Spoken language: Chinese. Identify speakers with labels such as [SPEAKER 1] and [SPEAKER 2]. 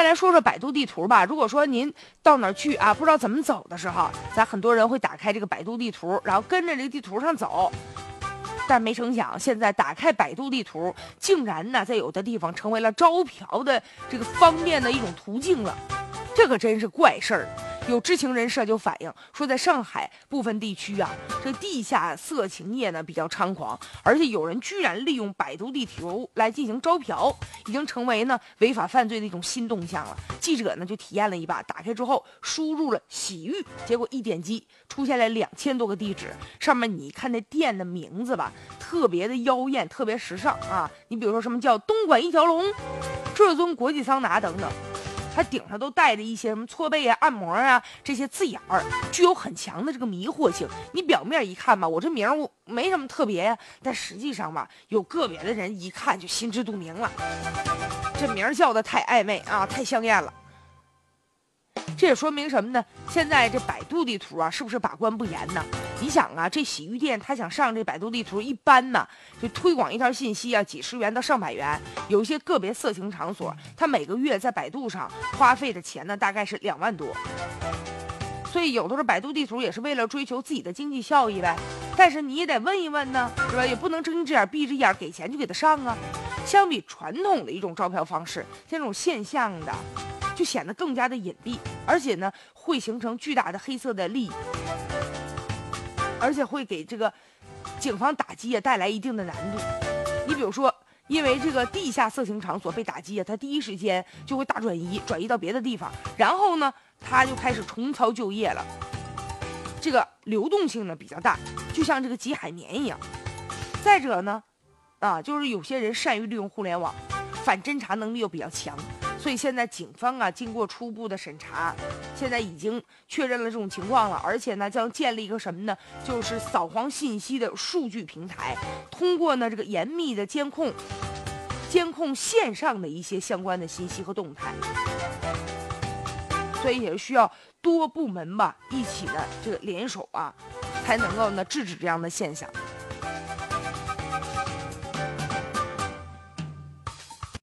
[SPEAKER 1] 再来说说百度地图吧。如果说您到哪去啊，不知道怎么走的时候，咱很多人会打开这个百度地图，然后跟着这个地图上走。但没成想，现在打开百度地图，竟然呢在有的地方成为了招嫖的这个方便的一种途径了。这可真是怪事儿。有知情人士就反映说，在上海部分地区啊，这地下色情业呢比较猖狂，而且有人居然利用百度地图来进行招嫖，已经成为呢违法犯罪的一种新动向了。记者呢就体验了一把，打开之后输入了洗浴，结果一点击出现了两千多个地址，上面你看那店的名字吧，特别的妖艳，特别时尚啊。你比如说什么叫东莞一条龙、至尊国际桑拿等等。它顶上都带着一些什么搓背啊、按摩啊这些字眼儿，具有很强的这个迷惑性。你表面一看吧，我这名儿没什么特别呀，但实际上吧，有个别的人一看就心知肚明了，这名儿叫的太暧昧啊，太香艳了。这也说明什么呢？现在这百度地图啊，是不是把关不严呢？你想啊，这洗浴店他想上这百度地图，一般呢就推广一条信息啊，几十元到上百元。有一些个别色情场所，他每个月在百度上花费的钱呢，大概是两万多。所以有的时候百度地图也是为了追求自己的经济效益呗。但是你也得问一问呢，是吧？也不能睁一只眼闭一只眼，给钱就给他上啊。相比传统的一种招嫖方式，像这种现象的。就显得更加的隐蔽，而且呢，会形成巨大的黑色的利益，而且会给这个警方打击也带来一定的难度。你比如说，因为这个地下色情场所被打击啊，他第一时间就会大转移，转移到别的地方，然后呢，他就开始重操旧业了。这个流动性呢比较大，就像这个挤海绵一样。再者呢，啊，就是有些人善于利用互联网，反侦查能力又比较强。所以现在警方啊，经过初步的审查，现在已经确认了这种情况了，而且呢，将建立一个什么呢？就是扫黄信息的数据平台，通过呢这个严密的监控，监控线上的一些相关的信息和动态。所以也是需要多部门吧一起的这个联手啊，才能够呢制止这样的现象。